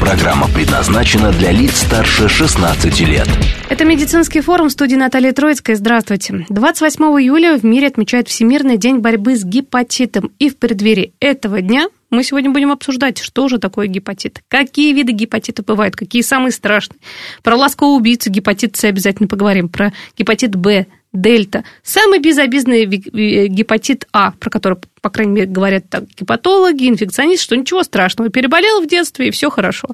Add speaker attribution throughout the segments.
Speaker 1: Программа предназначена для лиц старше 16 лет.
Speaker 2: Это медицинский форум в студии Натальи Троицкой. Здравствуйте. 28 июля в мире отмечают Всемирный день борьбы с гепатитом. И в преддверии этого дня мы сегодня будем обсуждать, что же такое гепатит, какие виды гепатита бывают, какие самые страшные. Про ласкового убийцу гепатит С обязательно поговорим, про гепатит Б, дельта. Самый безобидный гепатит А, про который, по крайней мере, говорят так, гепатологи, инфекционисты, что ничего страшного, переболел в детстве, и все хорошо.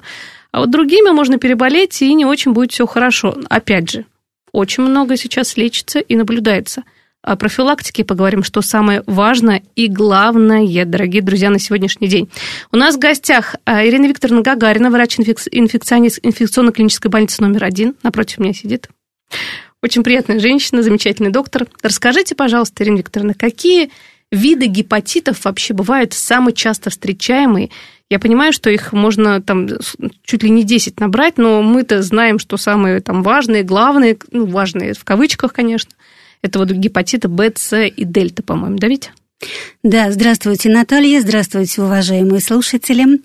Speaker 2: А вот другими можно переболеть, и не очень будет все хорошо. Опять же, очень много сейчас лечится и наблюдается – о профилактике поговорим, что самое важное и главное, дорогие друзья, на сегодняшний день. У нас в гостях а, Ирина Викторовна Гагарина, врач-инфекционист инфекционно-клинической больницы номер один. Напротив меня сидит. Очень приятная женщина, замечательный доктор. Расскажите, пожалуйста, Ирина Викторовна, какие виды гепатитов вообще бывают самые часто встречаемые? Я понимаю, что их можно там чуть ли не 10 набрать, но мы-то знаем, что самые там важные, главные, ну, важные в кавычках, конечно, это вот гепатиты Б, С и дельта, по-моему, да, ведь?
Speaker 3: Да, здравствуйте, Наталья, здравствуйте, уважаемые слушатели.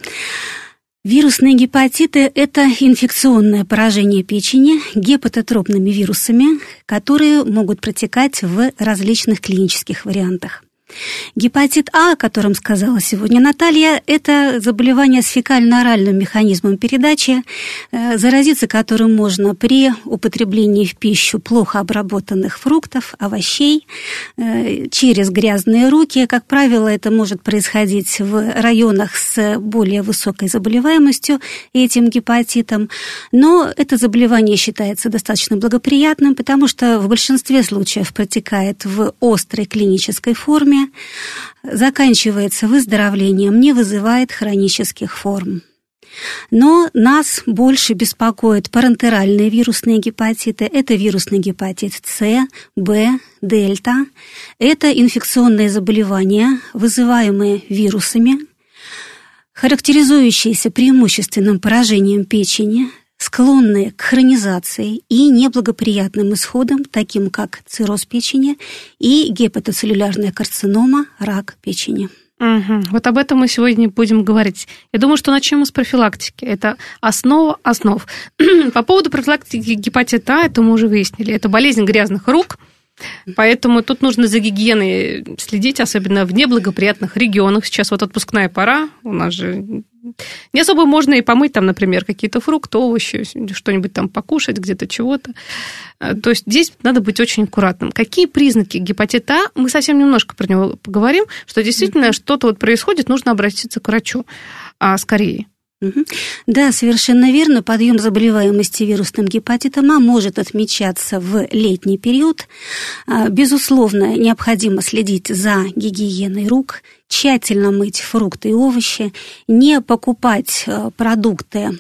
Speaker 3: Вирусные гепатиты – это инфекционное поражение печени гепатотропными вирусами, которые могут протекать в различных клинических вариантах. Гепатит А, о котором сказала сегодня Наталья, это заболевание с фекально-оральным механизмом передачи, э, заразиться которым можно при употреблении в пищу плохо обработанных фруктов, овощей, э, через грязные руки. Как правило, это может происходить в районах с более высокой заболеваемостью этим гепатитом. Но это заболевание считается достаточно благоприятным, потому что в большинстве случаев протекает в острой клинической форме, заканчивается выздоровлением, не вызывает хронических форм. Но нас больше беспокоят парентеральные вирусные гепатиты. Это вирусный гепатит С, Б, дельта. Это инфекционные заболевания, вызываемые вирусами, характеризующиеся преимущественным поражением печени, склонные к хронизации и неблагоприятным исходам, таким как цирроз печени и гепатоцеллюлярная карцинома, рак печени.
Speaker 2: Угу. Вот об этом мы сегодня будем говорить. Я думаю, что начнем с профилактики. Это основа основ. По поводу профилактики гепатита, это мы уже выяснили. Это болезнь грязных рук, Поэтому тут нужно за гигиеной следить, особенно в неблагоприятных регионах. Сейчас вот отпускная пора, у нас же не особо можно и помыть там, например, какие-то фрукты, овощи, что-нибудь там покушать, где-то чего-то. Э, то есть здесь надо быть очень аккуратным. Какие признаки гепатита? Мы совсем немножко про него поговорим, что действительно что-то вот происходит, нужно обратиться к врачу а, скорее.
Speaker 3: Да, совершенно верно. Подъем заболеваемости вирусным гепатитом А может отмечаться в летний период. А, безусловно, необходимо следить за гигиеной рук, тщательно мыть фрукты и овощи, не покупать э, продукты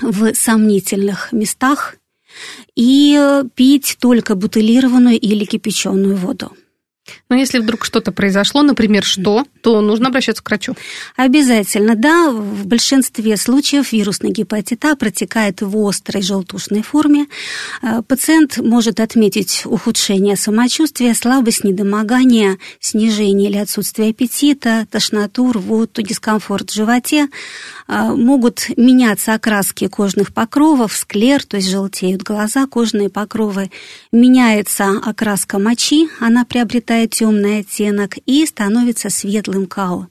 Speaker 3: в сомнительных местах и э, пить только бутылированную или кипяченую воду.
Speaker 2: Но если вдруг что-то произошло, например, что, то нужно обращаться к врачу.
Speaker 3: Обязательно, да. В большинстве случаев вирусный гепатит А протекает в острой желтушной форме. Э, пациент может отметить ухудшение самочувствия, слабость, недомогание, снижение или отсутствие аппетита, тошноту, рвоту, дискомфорт в животе. Э, могут меняться окраски кожных покровов, склер, то есть желтеют глаза, кожные покровы. Меняется окраска мочи, она приобретает темный оттенок и становится светлым као.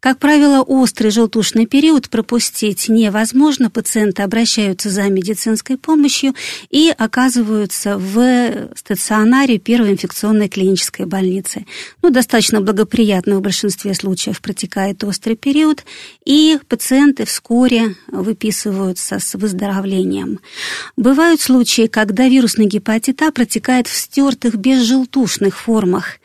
Speaker 3: Как правило, острый желтушный период пропустить невозможно. Пациенты обращаются за медицинской помощью и оказываются в стационаре первой инфекционной клинической больницы. Ну, достаточно благоприятно в большинстве случаев протекает острый период, и пациенты вскоре выписываются с выздоровлением. Бывают случаи, когда вирусный гепатит А протекает в стертых безжелтушных формах.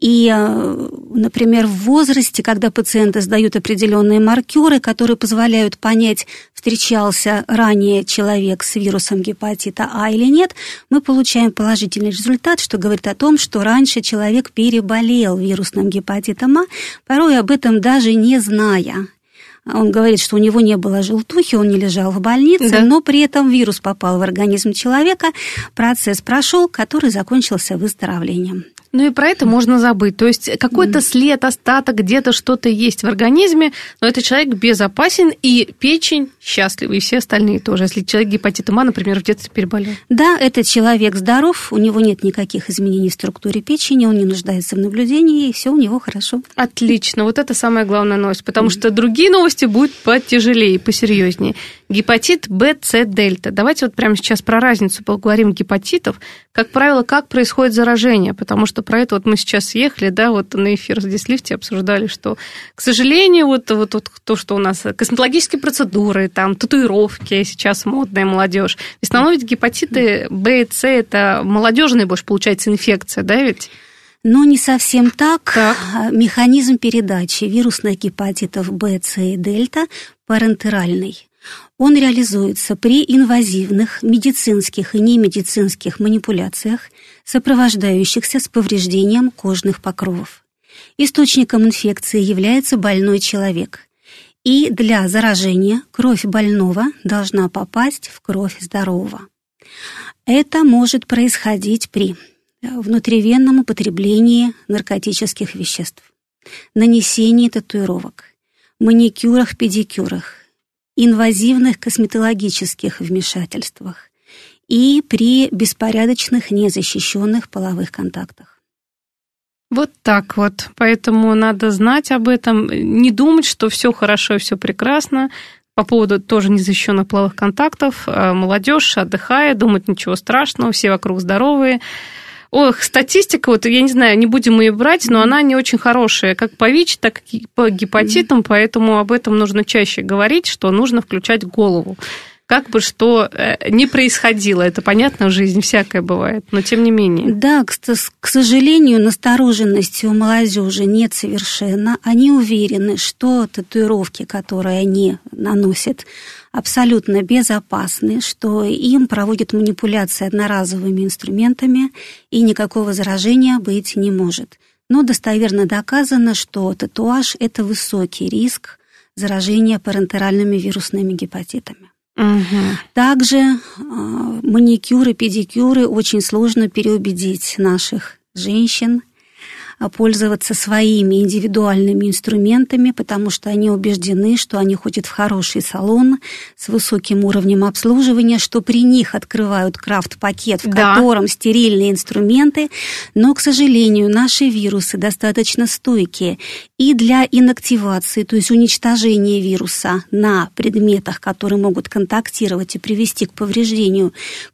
Speaker 3: И, э, например, в возрасте, когда пациенты сдают определенные маркеры, которые позволяют понять, встречался ранее человек с вирусом гепатита А или нет, мы получаем положительный результат, что говорит о том, что раньше человек переболел вирусным гепатитом А, порой об этом даже не зная. Он говорит, что у него не было желтухи, он не лежал в больнице, да. но при этом вирус попал в организм человека, процесс прошел, который закончился выздоровлением.
Speaker 2: Ну и про это можно забыть. То есть какой-то след, остаток, где-то что-то есть в организме, но этот человек безопасен, и печень счастлива, и все остальные тоже. Если человек гепатитом А, например, в детстве переболел.
Speaker 3: Да, этот человек здоров, у него нет никаких изменений в структуре печени, он не нуждается в наблюдении, и все у него хорошо.
Speaker 2: Отлично, вот это самая главная новость, потому что другие новости будут потяжелее, посерьезнее. Гепатит Б, С, дельта. Давайте вот прямо сейчас про разницу поговорим гепатитов. Как правило, как происходит заражение, потому что про это вот мы сейчас ехали, да, вот на эфир здесь в лифте обсуждали, что, к сожалению, вот, вот, вот то, что у нас косметологические процедуры, там, татуировки, сейчас модная молодежь. В основном ведь гепатиты Б и С это молодежная больше получается инфекция, да, ведь?
Speaker 3: Но не совсем так. так. Механизм передачи вирусных гепатитов Б, С и дельта парентеральный. Он реализуется при инвазивных медицинских и немедицинских манипуляциях, сопровождающихся с повреждением кожных покровов. Источником инфекции является больной человек. И для заражения кровь больного должна попасть в кровь здорового. Это может происходить при внутривенном употреблении наркотических веществ, нанесении татуировок, маникюрах, педикюрах, инвазивных косметологических вмешательствах и при беспорядочных незащищенных половых контактах.
Speaker 2: Вот так вот. Поэтому надо знать об этом, не думать, что все хорошо и все прекрасно. По поводу тоже незащищенных половых контактов, а молодежь отдыхает, думает ничего страшного, все вокруг здоровые. Ох, статистика, вот я не знаю, не будем ее брать, но она не очень хорошая, как по ВИЧ, так и по гепатитам, поэтому об этом нужно чаще говорить, что нужно включать голову как бы что э, не происходило. Это понятно, в жизни всякое бывает, но тем не менее.
Speaker 3: Да, к, к сожалению, настороженности у молодежи нет совершенно. Они уверены, что татуировки, которые они наносят, абсолютно безопасны, что им проводят манипуляции одноразовыми инструментами и никакого заражения быть не может. Но достоверно доказано, что татуаж – это высокий риск заражения парентеральными вирусными гепатитами. Также э, маникюры, педикюры очень сложно переубедить наших женщин – пользоваться своими индивидуальными инструментами, потому что они убеждены, что они ходят в хороший салон с высоким уровнем обслуживания, что при них открывают крафт-пакет, в да. котором стерильные инструменты, но, к сожалению, наши вирусы достаточно стойкие и для инактивации, то есть уничтожения вируса на предметах, которые могут контактировать и привести к повреждению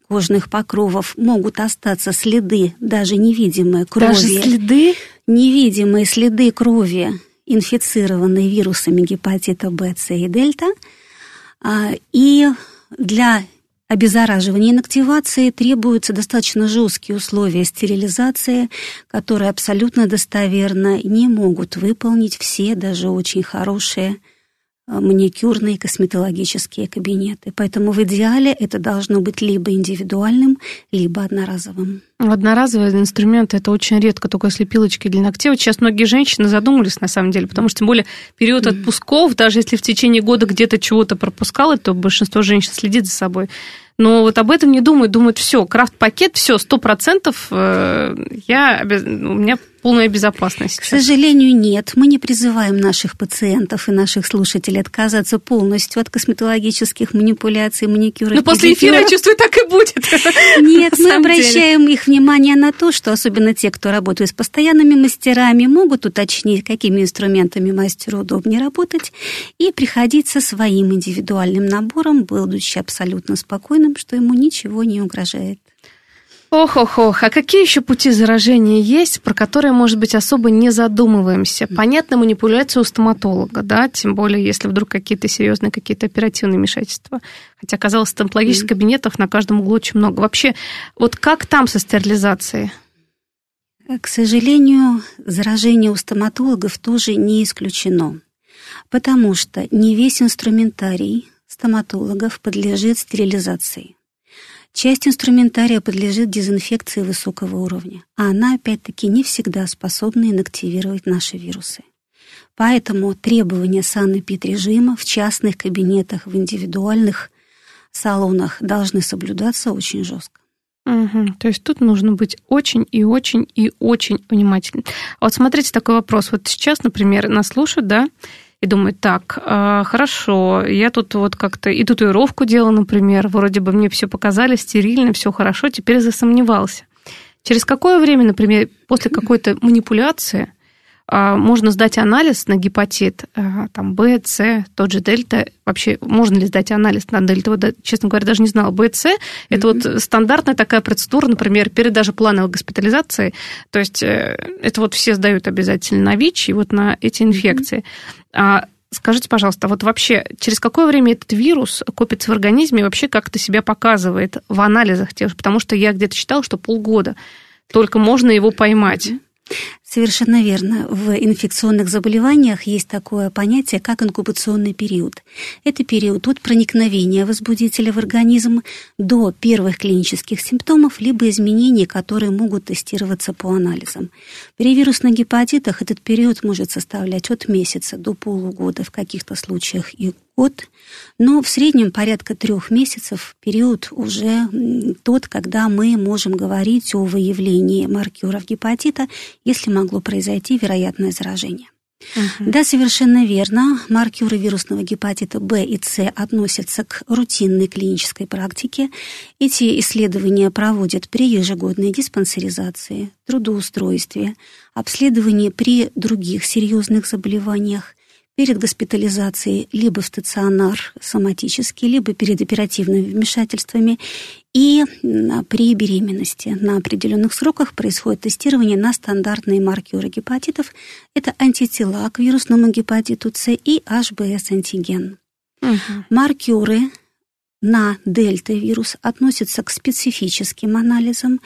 Speaker 3: кожных покровов, могут остаться следы, даже невидимые крови.
Speaker 2: Даже следы?
Speaker 3: Невидимые следы крови, инфицированной вирусами гепатита Б, С и дельта. А, и для обеззараживания и инактивации требуются достаточно жесткие условия стерилизации, которые абсолютно достоверно не могут выполнить все, даже очень хорошие маникюрные косметологические кабинеты. Поэтому в идеале это должно быть либо индивидуальным, либо одноразовым.
Speaker 2: Одноразовые инструменты это очень редко, только если пилочки для ногтей. Вот сейчас многие женщины задумались на самом деле, потому что тем более период отпусков, даже если в течение года где-то чего-то пропускало, то большинство женщин следит за собой. Но вот об этом не думают, думают, все, крафт-пакет, все, сто процентов э, я, у меня полная безопасность.
Speaker 3: К сожалению, нет. Мы не призываем наших пациентов и наших слушателей отказаться полностью от косметологических манипуляций, маникюра.
Speaker 2: Но после эфира, я чувствую, так и будет.
Speaker 3: Нет, мы обращаем их внимание на то, что особенно те, кто работают с постоянными мастерами, могут уточнить, какими инструментами мастеру удобнее работать, и приходить со своим индивидуальным набором, будучи абсолютно спокойным, что ему ничего не угрожает.
Speaker 2: Ох-ох-ох, а какие еще пути заражения есть, про которые, может быть, особо не задумываемся? Понятно, манипуляция у стоматолога, да, тем более, если вдруг какие-то серьезные, какие-то оперативные вмешательства. Хотя, казалось, стоматологических кабинетов на каждом углу очень много. Вообще, вот как там со стерилизацией?
Speaker 3: К сожалению, заражение у стоматологов тоже не исключено, потому что не весь инструментарий стоматологов подлежит стерилизации. Часть инструментария подлежит дезинфекции высокого уровня, а она, опять-таки, не всегда способна инактивировать наши вирусы. Поэтому требования санэпид-режима в частных кабинетах, в индивидуальных салонах должны соблюдаться очень жестко.
Speaker 2: Угу. То есть тут нужно быть очень и очень и очень внимательным. А вот смотрите такой вопрос. Вот сейчас, например, нас слушают, да, и думают, так, э, хорошо, я тут вот как-то и татуировку делала, например, вроде бы мне все показали, стерильно, все хорошо, теперь засомневался. Через какое время, например, после какой-то манипуляции а, можно сдать анализ на гепатит, а, там, Б, С, тот же дельта. Вообще, можно ли сдать анализ на дельту? Вот, честно говоря, даже не знала. Б, С – это mm-hmm. вот стандартная такая процедура, например, перед даже плановой госпитализацией. То есть э, это вот все сдают обязательно на ВИЧ и вот на эти инфекции. Mm-hmm. А Скажите, пожалуйста, вот вообще через какое время этот вирус копится в организме и вообще как-то себя показывает в анализах тех? Потому что я где-то читала, что полгода только можно его поймать.
Speaker 3: Совершенно верно. В инфекционных заболеваниях есть такое понятие, как инкубационный период. Это период от проникновения возбудителя в организм до первых клинических симптомов, либо изменений, которые могут тестироваться по анализам. При вирусных гепатитах этот период может составлять от месяца до полугода, в каких-то случаях и год, но в среднем порядка трех месяцев период уже тот, когда мы можем говорить о выявлении маркеров гепатита, если могло произойти вероятное заражение. Угу. Да, совершенно верно. Маркеры вирусного гепатита Б и С относятся к рутинной клинической практике. Эти исследования проводят при ежегодной диспансеризации, трудоустройстве, обследовании при других серьезных заболеваниях, перед госпитализацией либо в стационар соматический, либо перед оперативными вмешательствами. И при беременности на определенных сроках происходит тестирование на стандартные маркеры гепатитов. Это антитела к вирусному гепатиту С и HBS-антиген. Угу. Маркеры на дельта-вирус относятся к специфическим анализам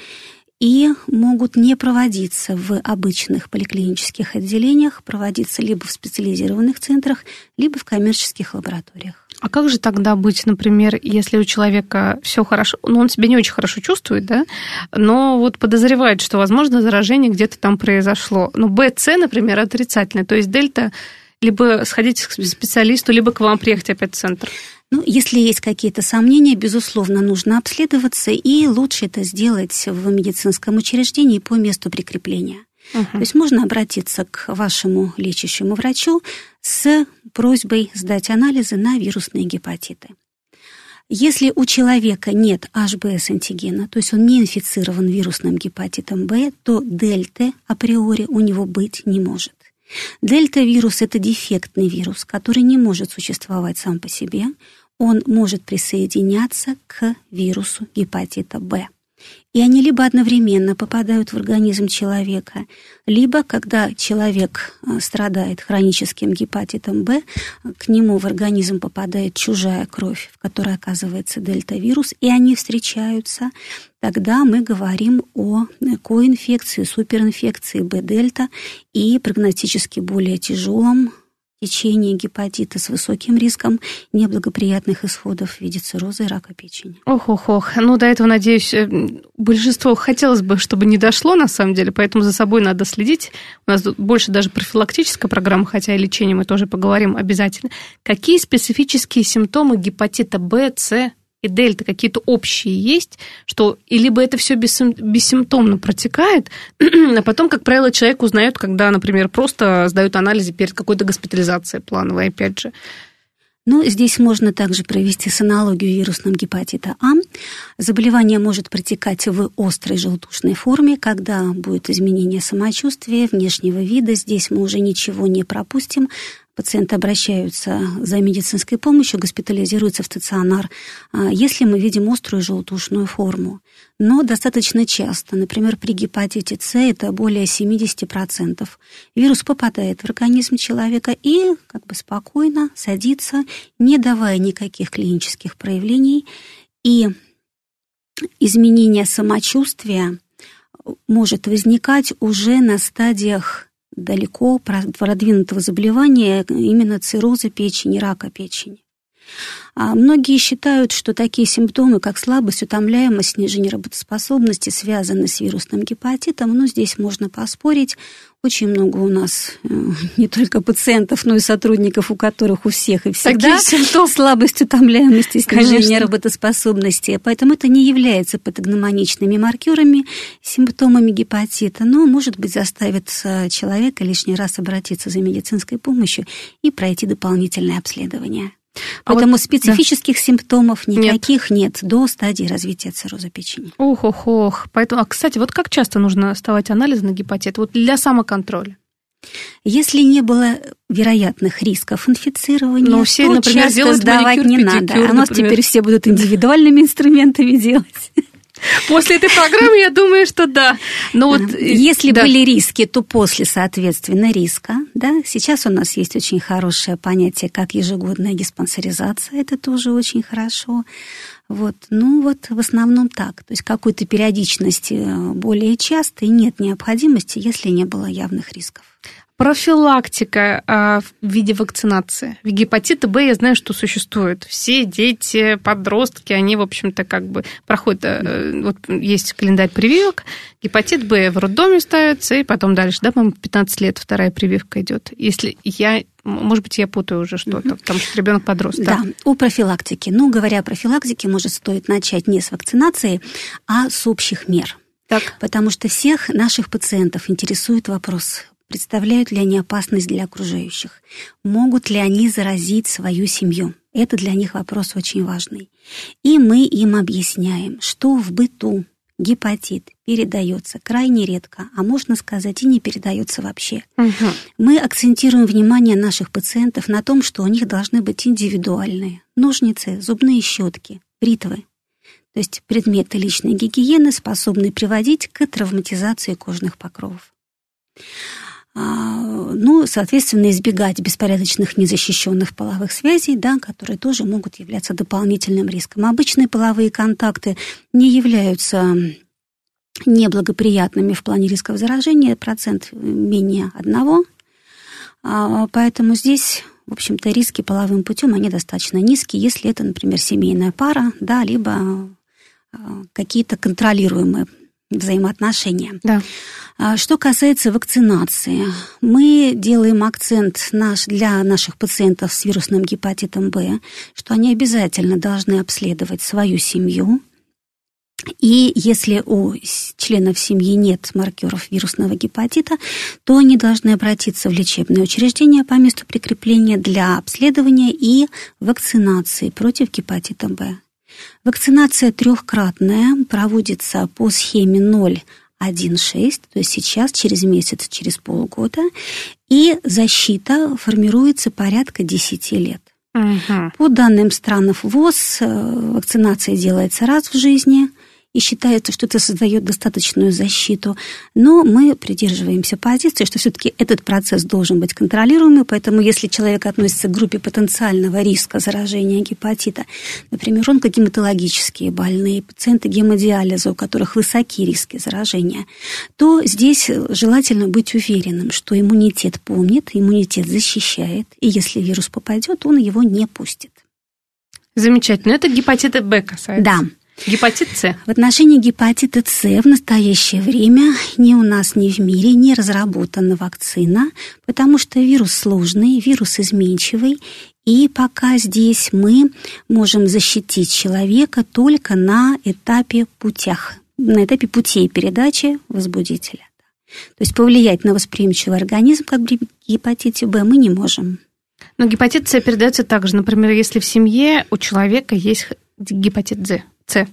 Speaker 3: и могут не проводиться в обычных поликлинических отделениях, проводиться либо в специализированных центрах, либо в коммерческих лабораториях.
Speaker 2: А как же тогда быть, например, если у человека все хорошо, ну он себя не очень хорошо чувствует, да, но вот подозревает, что, возможно, заражение где-то там произошло. Ну, БЦ, например, отрицательное, то есть дельта либо сходить к специалисту, либо к вам приехать опять в центр.
Speaker 3: Ну, если есть какие-то сомнения, безусловно, нужно обследоваться, и лучше это сделать в медицинском учреждении по месту прикрепления. Угу. То есть можно обратиться к вашему лечащему врачу с просьбой сдать анализы на вирусные гепатиты. Если у человека нет HBS-антигена, то есть он не инфицирован вирусным гепатитом Б, то дельта априори у него быть не может. Дельта-вирус – это дефектный вирус, который не может существовать сам по себе. Он может присоединяться к вирусу гепатита Б. И они либо одновременно попадают в организм человека, либо, когда человек э, страдает хроническим гепатитом Б, к нему в организм попадает чужая кровь, в которой оказывается дельта-вирус, и они встречаются, тогда мы говорим о коинфекции, суперинфекции Б-дельта и прогностически более тяжелом течение гепатита с высоким риском неблагоприятных исходов в виде цирроза и рака печени.
Speaker 2: Ох-ох-ох. Ну, до этого, надеюсь, э, большинство хотелось бы, чтобы не дошло, на самом деле, поэтому за собой надо следить. У нас больше даже профилактическая программа, хотя и лечение мы тоже поговорим обязательно. Какие специфические симптомы гепатита Б, С и дельта какие-то общие есть, что и либо это все бессимптомно протекает, а потом, как правило, человек узнает, когда, например, просто сдают анализы перед какой-то госпитализацией плановой, опять же.
Speaker 3: Ну, здесь можно также провести с аналогию вирусным гепатита А. Заболевание может протекать в острой желтушной форме, когда будет изменение самочувствия, внешнего вида. Здесь мы уже ничего не пропустим пациенты обращаются за медицинской помощью, госпитализируются в стационар, а, если мы видим острую желтушную форму. Но достаточно часто, например, при гепатите С это более 70%, вирус попадает в организм человека и как бы спокойно садится, не давая никаких клинических проявлений. И изменение самочувствия может возникать уже на стадиях далеко продвинутого заболевания, именно цирроза печени, рака печени. А многие считают, что такие симптомы, как слабость, утомляемость, снижение работоспособности, связаны с вирусным гепатитом, но здесь можно поспорить. Очень много у нас э, не только пациентов, но и сотрудников, у которых у всех и всегда симптомы слабость, утомляемости, снижение Конечно. работоспособности. Поэтому это не является патогномоничными маркерами, симптомами гепатита, но, может быть, заставит э, человека лишний раз обратиться за медицинской помощью и пройти дополнительное обследование. А Поэтому вот, специфических да. симптомов никаких нет. нет до стадии развития цирроза печени.
Speaker 2: Ох, ох, ох. Поэтому, а, кстати, вот как часто нужно сдавать анализы на гепатит? Вот для самоконтроля.
Speaker 3: Если не было вероятных рисков инфицирования,
Speaker 2: Но все,
Speaker 3: то
Speaker 2: например,
Speaker 3: часто сдавать не надо. А у нас теперь все будут индивидуальными инструментами делать.
Speaker 2: После этой программы я думаю, что да. Но вот,
Speaker 3: э, Если да. были риски, то после, соответственно, риска. Да? Сейчас у нас есть очень хорошее понятие, как ежегодная диспансеризация. Это тоже очень хорошо. Вот. Ну вот в основном так. То есть какой-то периодичности э, более частой нет необходимости, если не было явных рисков.
Speaker 2: Профилактика а, в виде вакцинации. Гепатита Б я знаю, что существует. Все дети, подростки, они, в общем-то, как бы проходят... Э, вот есть календарь прививок. Гепатит Б в роддоме ставится, и потом дальше, да, по-моему, 15 лет вторая прививка идет. Если я может быть, я путаю уже что-то, потому что ребенок подрос.
Speaker 3: Да, да, о профилактике. Ну, говоря о профилактике, может, стоит начать не с вакцинации, а с общих мер. Так. Потому что всех наших пациентов интересует вопрос Представляют ли они опасность для окружающих? Могут ли они заразить свою семью? Это для них вопрос очень важный. И мы им объясняем, что в быту гепатит передается крайне редко, а можно сказать и не передается вообще. Угу. Мы акцентируем внимание наших пациентов на том, что у них должны быть индивидуальные ножницы, зубные щетки, бритвы. То есть предметы личной гигиены, способные приводить к травматизации кожных покровов. А, ну, соответственно, избегать беспорядочных незащищенных половых связей, да, которые тоже могут являться дополнительным риском. Обычные половые контакты не являются неблагоприятными в плане рисков заражения, процент менее одного, а, поэтому здесь в общем-то, риски половым путем, они достаточно низкие, если это, например, семейная пара, да, либо а, какие-то контролируемые взаимоотношения. Да. А, что касается вакцинации, мы делаем акцент наш, для наших пациентов с вирусным гепатитом Б, что они обязательно должны обследовать свою семью, и если у членов семьи нет маркеров вирусного гепатита, то они должны обратиться в лечебное учреждение по месту прикрепления для обследования и вакцинации против гепатита Б. Вакцинация трехкратная проводится по схеме 0,1,6, то есть сейчас, через месяц, через полгода, и защита формируется порядка 10 лет. Угу. По данным стран ВОЗ, э, вакцинация делается раз в жизни – и считается, что это создает достаточную защиту. Но мы придерживаемся позиции, что все-таки этот процесс должен быть контролируемый, поэтому если человек относится к группе потенциального риска заражения гепатита, например, онкогематологические больные, пациенты гемодиализа, у которых высокие риски заражения, то здесь желательно быть уверенным, что иммунитет помнит, иммунитет защищает, и если вирус попадет, он его не пустит.
Speaker 2: Замечательно. Это гепатита Б касается.
Speaker 3: Да.
Speaker 2: Гепатит С?
Speaker 3: В отношении гепатита С в настоящее время ни у нас, ни в мире не разработана вакцина, потому что вирус сложный, вирус изменчивый, и пока здесь мы можем защитить человека только на этапе путях, на этапе путей передачи возбудителя. То есть повлиять на восприимчивый организм, как при гепатите Б, мы не можем.
Speaker 2: Но гепатит С передается также, например, если в семье у человека есть гепатит С. С.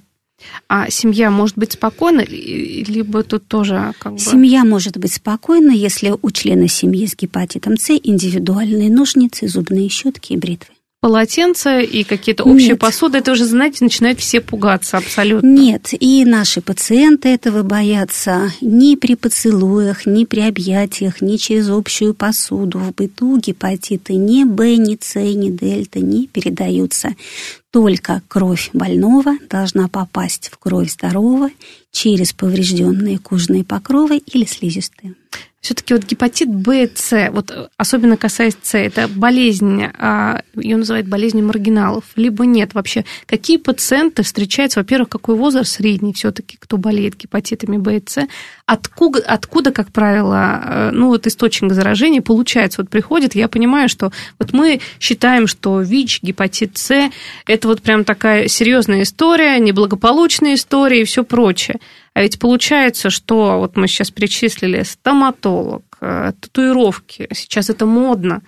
Speaker 2: А семья может быть спокойна, либо тут тоже как бы...
Speaker 3: Семья может быть спокойна, если у члена семьи с гепатитом С индивидуальные ножницы, зубные щетки и бритвы
Speaker 2: полотенца и какие-то общие Нет. посуды, это уже, знаете, начинают все пугаться абсолютно.
Speaker 3: Нет, и наши пациенты этого боятся ни при поцелуях, ни при объятиях, ни через общую посуду. В быту гепатиты ни Б, ни С, ни Дельта не передаются только кровь больного должна попасть в кровь здорового через поврежденные кожные покровы или слизистые.
Speaker 2: Все-таки вот гепатит Б С, вот особенно касаясь С, это болезнь, а, ее называют болезнью маргиналов, либо нет вообще. Какие пациенты встречаются, во-первых, какой возраст средний все-таки, кто болеет гепатитами Б и С, откуда, откуда, как правило, э, ну вот источник заражения получается, вот приходит, я понимаю, что вот мы считаем, что ВИЧ, гепатит С, это вот прям такая серьезная история, неблагополучная история и все прочее. А ведь получается, что вот мы сейчас перечислили стоматолог, э, татуировки, сейчас это модно.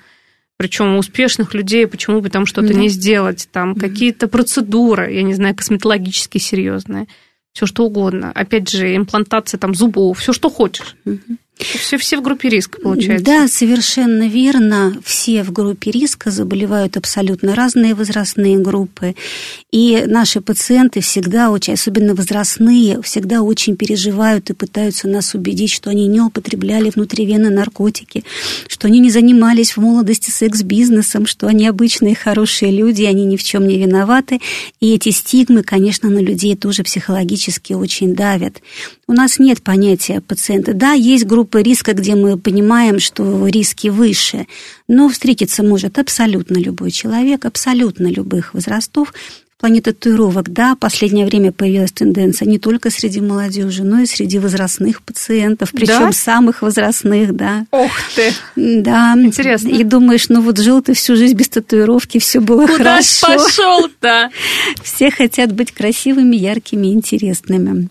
Speaker 2: Причем у успешных людей почему бы там что-то да. не сделать, там да. какие-то процедуры, я не знаю, косметологически серьезные, все что угодно. Опять же, имплантация там зубов, все что хочешь. Угу. Все, все в группе риска, получается.
Speaker 3: Да, совершенно верно. Все в группе риска заболевают абсолютно разные возрастные группы. И наши пациенты всегда очень, особенно возрастные, всегда очень переживают и пытаются нас убедить, что они не употребляли внутривенно наркотики, что они не занимались в молодости секс-бизнесом, что они обычные хорошие люди, они ни в чем не виноваты. И эти стигмы, конечно, на людей тоже психологически очень давят. У нас нет понятия пациента. Да, есть группы риска, где мы понимаем, что риски выше, но встретиться может абсолютно любой человек, абсолютно любых возрастов, в плане татуировок, да, в последнее время появилась тенденция не только среди молодежи, но и среди возрастных пациентов, причем да? самых возрастных, да.
Speaker 2: Ох ты!
Speaker 3: Да.
Speaker 2: Интересно.
Speaker 3: И думаешь, ну вот жил ты всю жизнь без татуировки, все было
Speaker 2: Куда
Speaker 3: хорошо.
Speaker 2: Куда пошел-то?
Speaker 3: Все хотят быть красивыми, яркими, интересными.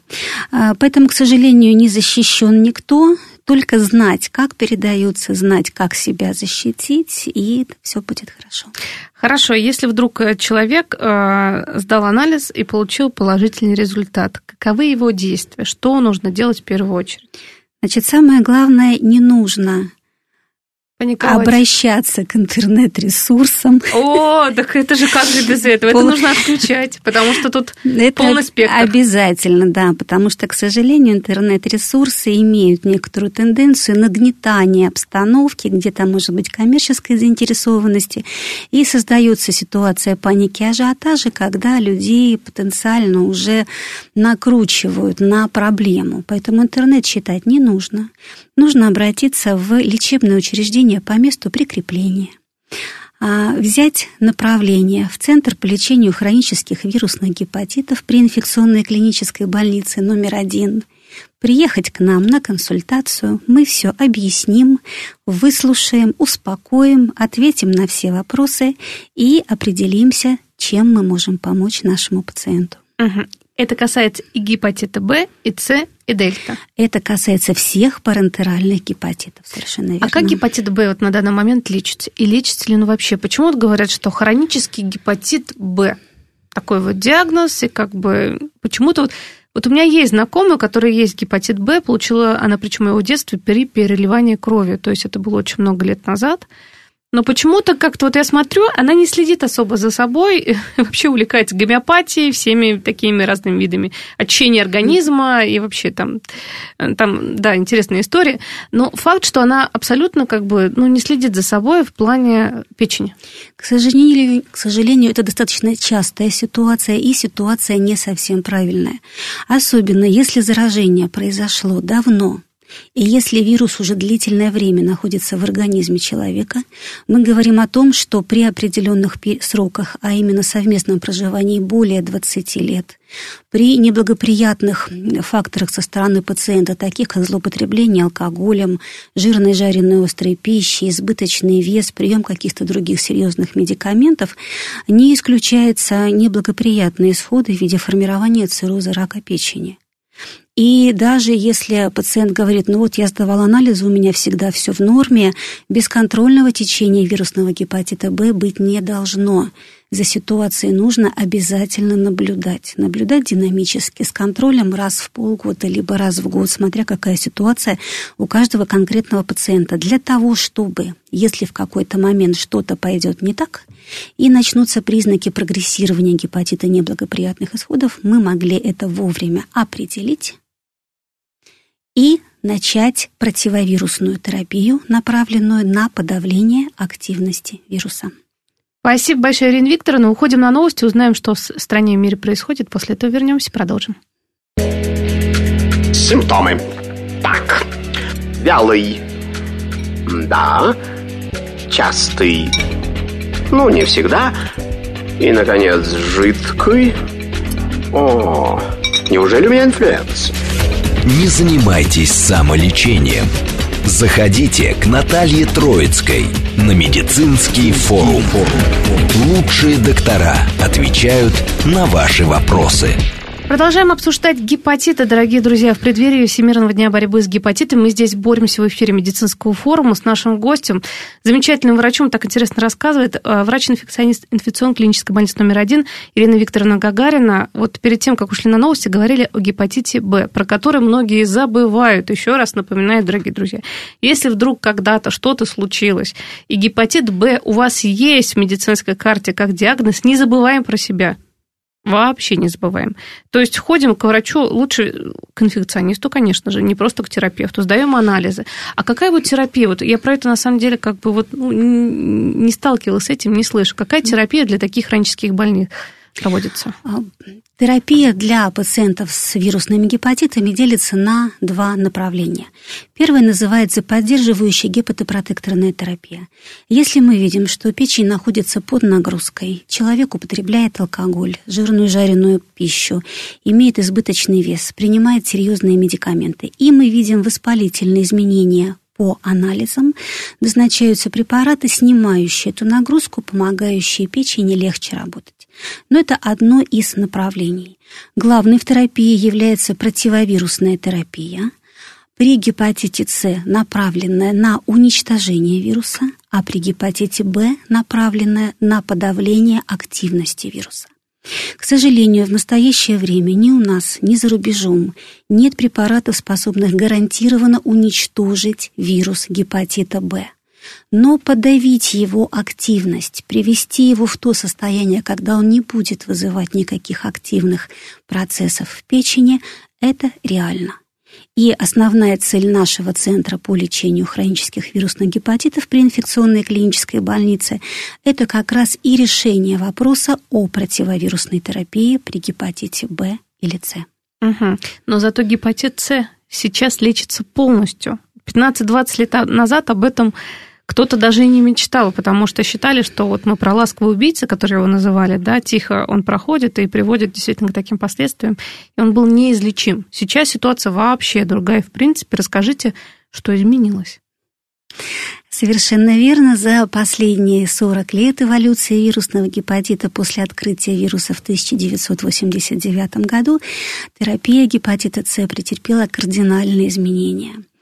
Speaker 3: А, поэтому, к сожалению, не защищен никто только знать, как передаются, знать, как себя защитить, и все будет хорошо.
Speaker 2: Хорошо, если вдруг э, человек э, сдал анализ и получил положительный результат, каковы его действия? Что нужно делать в первую очередь?
Speaker 3: Значит, самое главное, не нужно Паниковать. обращаться к интернет-ресурсам.
Speaker 2: О, так это же как же без этого? Это Пол... нужно отключать, потому что тут это полный спектр.
Speaker 3: Обязательно, да, потому что, к сожалению, интернет-ресурсы имеют некоторую тенденцию нагнетания обстановки, где-то может быть коммерческой заинтересованности, и создается ситуация паники ажиотажа, когда людей потенциально уже накручивают на проблему. Поэтому интернет читать не нужно нужно обратиться в лечебное учреждение по месту прикрепления а, взять направление в Центр по лечению хронических вирусных гепатитов при инфекционной клинической больнице номер один, приехать к нам на консультацию, мы все объясним, выслушаем, успокоим, ответим на все вопросы и определимся, чем мы можем помочь нашему пациенту.
Speaker 2: Угу. Это касается и гепатита Б, и С, и дельта.
Speaker 3: Это касается всех парентеральных гепатитов, совершенно верно.
Speaker 2: А как гепатит Б вот на данный момент лечится? И лечится ли он вообще? Почему вот говорят, что хронический гепатит Б? Такой вот диагноз, и как бы почему-то вот вот у меня есть знакомая, у которой есть гепатит Б, получила она, причем его в детстве, при переливании крови. То есть это было очень много лет назад. Но почему-то как-то вот я смотрю, она не следит особо за собой, вообще увлекается гомеопатией, всеми такими разными видами очищения организма и вообще там, там, да, интересная история. Но факт, что она абсолютно как бы, ну, не следит за собой в плане печени.
Speaker 3: К сожалению, к сожалению, это достаточно частая ситуация и ситуация не совсем правильная. Особенно если заражение произошло давно, и если вирус уже длительное время находится в организме человека, мы говорим о том, что при определенных сроках, а именно совместном проживании более 20 лет, при неблагоприятных факторах со стороны пациента, таких как злоупотребление алкоголем, жирной жареной острой пищей, избыточный вес, прием каких-то других серьезных медикаментов, не исключаются неблагоприятные исходы в виде формирования цирроза рака печени. И даже если пациент говорит, ну вот я сдавал анализы, у меня всегда все в норме, бесконтрольного течения вирусного гепатита Б быть не должно. За ситуацией нужно обязательно наблюдать. Наблюдать динамически, с контролем раз в полгода, либо раз в год, смотря какая ситуация у каждого конкретного пациента. Для того, чтобы, если в какой-то момент что-то пойдет не так, и начнутся признаки прогрессирования гепатита неблагоприятных исходов, мы могли это вовремя определить и начать противовирусную терапию, направленную на подавление активности вируса.
Speaker 2: Спасибо большое, Ирина Викторовна. Уходим на новости, узнаем, что в стране и мире происходит. После этого вернемся и продолжим.
Speaker 4: Симптомы. Так. Вялый. Да. Частый. Ну, не всегда. И, наконец, жидкий. О, неужели у меня инфлюэнца?
Speaker 1: Не занимайтесь самолечением. Заходите к Наталье Троицкой на медицинский форум. Лучшие доктора отвечают на ваши вопросы.
Speaker 2: Продолжаем обсуждать гепатиты, дорогие друзья. В преддверии Всемирного дня борьбы с гепатитом мы здесь боремся в эфире медицинского форума с нашим гостем, замечательным врачом, так интересно рассказывает, э, врач-инфекционист инфекционной клинической больницы номер один Ирина Викторовна Гагарина. Вот перед тем, как ушли на новости, говорили о гепатите Б, про который многие забывают. Еще раз напоминаю, дорогие друзья, если вдруг когда-то что-то случилось, и гепатит Б у вас есть в медицинской карте как диагноз, не забываем про себя. Вообще не забываем. То есть ходим к врачу, лучше к инфекционисту, конечно же, не просто к терапевту, сдаем анализы. А какая вот терапия? Вот я про это на самом деле как бы вот ну, не сталкивалась с этим, не слышу. Какая терапия для таких хронических больных проводится?
Speaker 3: А, Терапия для пациентов с вирусными гепатитами делится на два направления. Первое называется поддерживающая гепатопротекторная терапия. Если мы видим, что печень находится под нагрузкой, человек употребляет алкоголь, жирную жареную пищу, имеет избыточный вес, принимает серьезные медикаменты, и мы видим воспалительные изменения по анализам назначаются препараты, снимающие эту нагрузку, помогающие печени легче работать. Но это одно из направлений. Главной в терапии является противовирусная терапия. При гепатите С направленная на уничтожение вируса, а при гепатите Б направленная на подавление активности вируса. К сожалению, в настоящее время ни у нас, ни за рубежом нет препаратов, способных гарантированно уничтожить вирус гепатита Б. Но подавить его активность, привести его в то состояние, когда он не будет вызывать никаких активных процессов в печени, это реально. И основная цель нашего Центра по лечению хронических вирусных гепатитов при инфекционной клинической больнице – это как раз и решение вопроса о противовирусной терапии при гепатите Б или С.
Speaker 2: Угу. Но зато гепатит С сейчас лечится полностью. 15-20 лет назад об этом кто-то даже и не мечтал, потому что считали, что вот мы про ласкового убийцы, который его называли, да, тихо он проходит и приводит действительно к таким последствиям, и он был неизлечим. Сейчас ситуация вообще другая. В принципе, расскажите, что изменилось.
Speaker 3: Совершенно верно. За последние 40 лет эволюции вирусного гепатита после открытия вируса в 1989 году терапия гепатита С претерпела кардинальные изменения –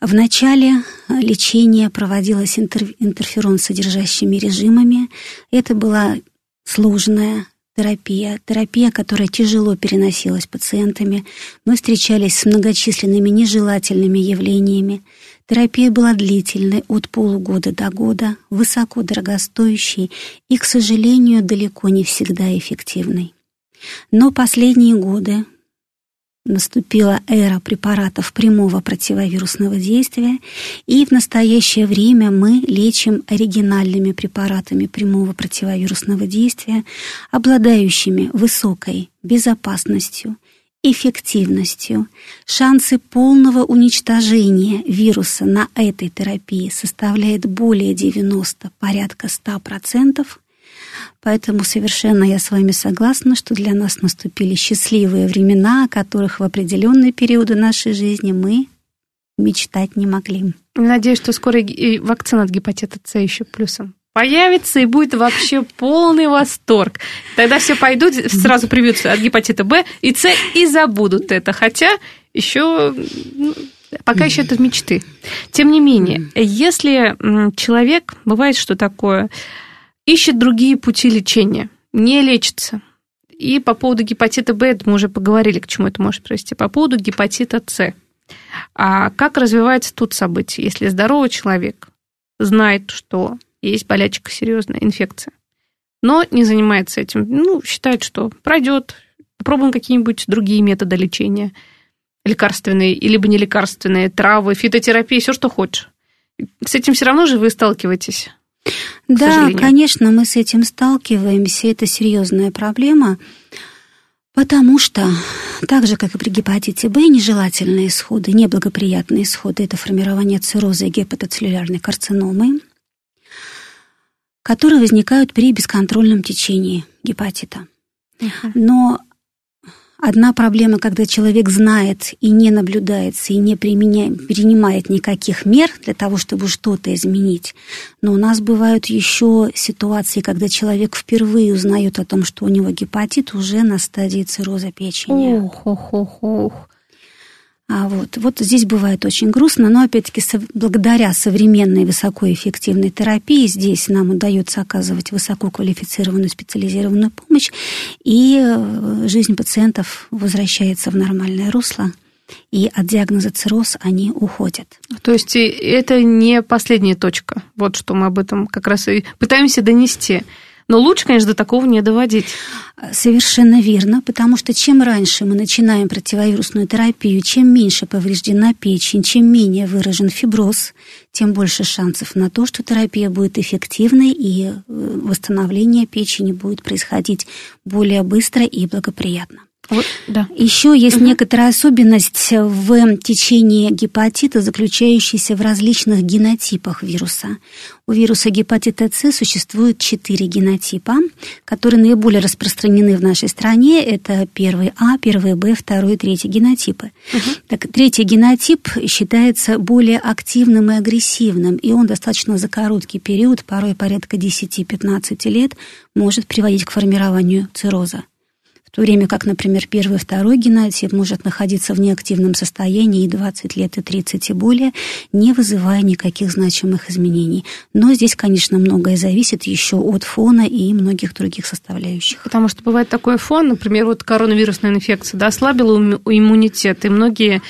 Speaker 3: в начале э, лечения проводилось интер- интерферон содержащими режимами. Это была сложная терапия, терапия, которая тяжело переносилась пациентами. Мы встречались с многочисленными нежелательными явлениями. Терапия была длительной, от полугода до года, высоко дорогостоящей и, к сожалению, далеко не всегда эффективной. Но последние годы наступила эра препаратов прямого противовирусного действия, и в настоящее время мы лечим оригинальными препаратами прямого противовирусного действия, обладающими высокой безопасностью, эффективностью. Шансы полного уничтожения вируса на этой терапии составляет более 90, порядка 100%, Поэтому совершенно я с вами согласна, что для нас наступили счастливые времена, о которых в определенные периоды нашей жизни мы мечтать не могли.
Speaker 2: Надеюсь, что скоро и вакцина от гепатита С еще плюсом появится, и будет вообще полный восторг. Тогда все пойдут, сразу привьются от гепатита Б и С и забудут это. Хотя еще ну, пока еще это мечты. Тем не менее, если человек, бывает что такое, ищет другие пути лечения, не лечится. И по поводу гепатита Б, мы уже поговорили, к чему это может привести, по поводу гепатита С. А как развивается тут событие, если здоровый человек знает, что есть болячка серьезная, инфекция, но не занимается этим, ну, считает, что пройдет, попробуем какие-нибудь другие методы лечения, лекарственные, либо не лекарственные, травы, фитотерапия, все, что хочешь. С этим все равно же вы сталкиваетесь.
Speaker 3: Да, конечно, мы с этим сталкиваемся. Это серьезная проблема. Потому что, так же, как и при гепатите Б, нежелательные исходы, неблагоприятные исходы – это формирование цирроза и гепатоцеллюлярной карциномы, которые возникают при бесконтрольном течении гепатита. Но Одна проблема, когда человек знает и не наблюдается, и не принимает никаких мер для того, чтобы что-то изменить. Но у нас бывают еще ситуации, когда человек впервые узнает о том, что у него гепатит уже на стадии цирроза печени.
Speaker 2: Ох, ох, ох, ох.
Speaker 3: А вот, вот здесь бывает очень грустно, но опять-таки со, благодаря современной высокоэффективной терапии здесь нам удается оказывать высококвалифицированную специализированную помощь, и э, жизнь пациентов возвращается в нормальное русло и от диагноза цирроз они уходят.
Speaker 2: То есть это не последняя точка. Вот что мы об этом как раз и пытаемся донести. Но лучше, конечно, до такого не доводить.
Speaker 3: Совершенно верно, потому что чем раньше мы начинаем противовирусную терапию, чем меньше повреждена печень, чем менее выражен фиброз, тем больше шансов на то, что терапия будет эффективной и э, восстановление печени будет происходить более быстро и благоприятно.
Speaker 2: Вот, да.
Speaker 3: Еще есть угу. некоторая особенность в течении гепатита, заключающаяся в различных генотипах вируса. У вируса гепатита С существует четыре генотипа, которые наиболее распространены в нашей стране. Это первый А, первый Б, второй и третий генотипы. Угу. Так, третий генотип считается более активным и агрессивным, и он достаточно за короткий период, порой порядка 10-15 лет, может приводить к формированию цирроза в то время как, например, первый и второй генотип может находиться в неактивном состоянии и 20 лет, и 30 и более, не вызывая никаких значимых изменений. Но здесь, конечно, многое зависит еще от фона и многих других составляющих.
Speaker 2: Потому что бывает такой фон, например, вот коронавирусная инфекция да, ослабила иммунитет, и многие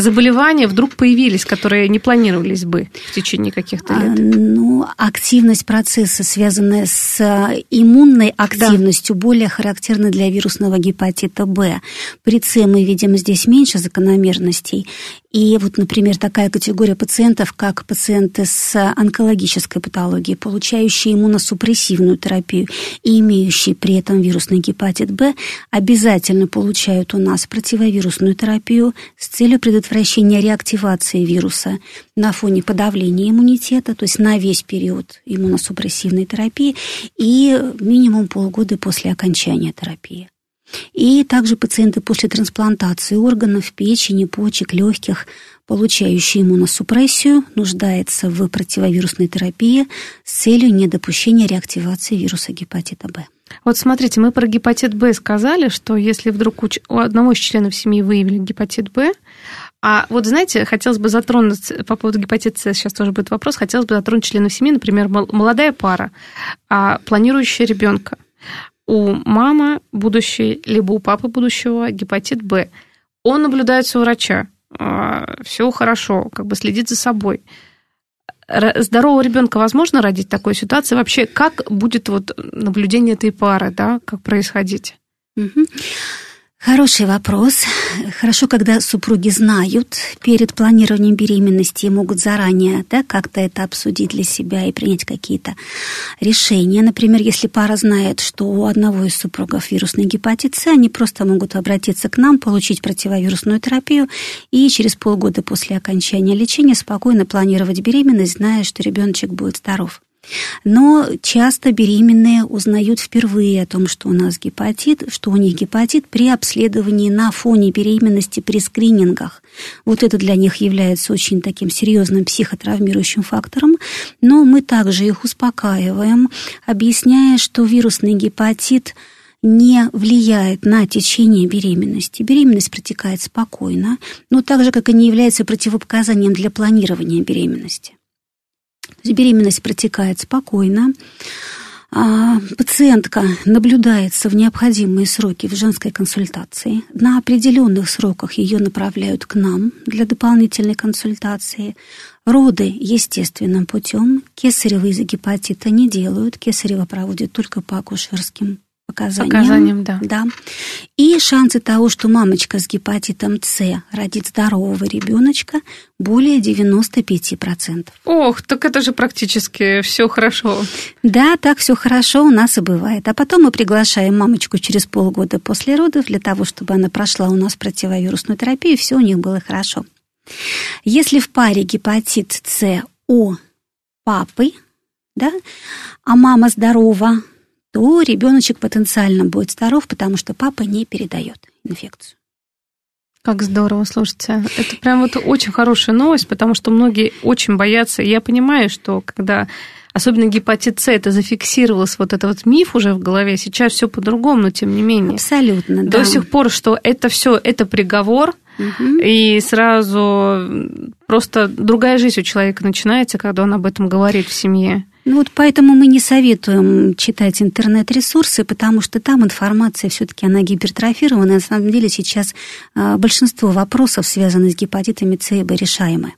Speaker 2: заболевания вдруг появились, которые не планировались бы в течение каких-то лет? А,
Speaker 3: ну, активность процесса, связанная с э, иммунной активностью, да. более характерна для вирусного гепатита Б. При С мы видим здесь меньше закономерностей. И вот, например, такая категория пациентов, как пациенты с онкологической патологией, получающие иммуносупрессивную терапию и имеющие при этом вирусный гепатит Б, обязательно получают у нас противовирусную терапию с целью предотвращения реактивации вируса на фоне подавления иммунитета, то есть на весь период иммуносупрессивной терапии и минимум полгода после окончания терапии. И также пациенты после трансплантации органов, печени, почек, легких, получающие иммуносупрессию, нуждаются в противовирусной терапии с целью недопущения реактивации вируса гепатита Б.
Speaker 2: Вот смотрите, мы про гепатит Б сказали, что если вдруг у одного из членов семьи выявили гепатит Б, а вот, знаете, хотелось бы затронуть по поводу гепатита сейчас тоже будет вопрос, хотелось бы затронуть членов семьи, например, молодая пара, а планирующая ребенка у мамы будущей, либо у папы будущего гепатит Б. Он наблюдается у врача, а, все хорошо, как бы следит за собой. Здорового ребенка возможно родить в такой ситуации? Вообще, как будет вот наблюдение этой пары, да, как происходить?
Speaker 3: Угу. Хороший вопрос. Хорошо, когда супруги знают перед планированием беременности и могут заранее да, как-то это обсудить для себя и принять какие-то решения. Например, если пара знает, что у одного из супругов вирусный гепатит С, они просто могут обратиться к нам, получить противовирусную терапию и через полгода после окончания лечения спокойно планировать беременность, зная, что ребеночек будет здоров. Но часто беременные узнают впервые о том, что у нас гепатит, что у них гепатит при обследовании на фоне беременности при скринингах. Вот это для них является очень таким серьезным психотравмирующим фактором. Но мы также их успокаиваем, объясняя, что вирусный гепатит не влияет на течение беременности. Беременность протекает спокойно, но так же, как и не является противопоказанием для планирования беременности беременность протекает спокойно. А, пациентка наблюдается в необходимые сроки в женской консультации. На определенных сроках ее направляют к нам для дополнительной консультации. Роды естественным путем. Кесарево из-за гепатита не делают. Кесарево проводят только по акушерским показаниям.
Speaker 2: Показаниям, да.
Speaker 3: да. И шансы того, что мамочка с гепатитом С родит здорового ребеночка, более 95%.
Speaker 2: Ох, так это же практически все хорошо.
Speaker 3: Да, так все хорошо у нас и бывает. А потом мы приглашаем мамочку через полгода после родов для того, чтобы она прошла у нас противовирусную терапию, и все у них было хорошо. Если в паре гепатит С у папы, да, а мама здорова, то ребеночек потенциально будет здоров, потому что папа не передает инфекцию.
Speaker 2: Как здорово, слушайте. Это прям вот очень хорошая новость, потому что многие очень боятся. И я понимаю, что когда особенно гепатит С, это зафиксировалось, вот этот вот миф уже в голове, сейчас все по-другому, но тем не менее.
Speaker 3: Абсолютно,
Speaker 2: До
Speaker 3: да.
Speaker 2: сих пор, что это все, это приговор,
Speaker 3: Мгм.
Speaker 2: и сразу просто другая жизнь у человека начинается, когда он об этом говорит в семье.
Speaker 3: Ну вот поэтому мы не советуем читать интернет-ресурсы, потому что там информация все-таки она гипертрофирована. На самом деле сейчас а, большинство вопросов, связанных с гепатитами С и Б, решаемы.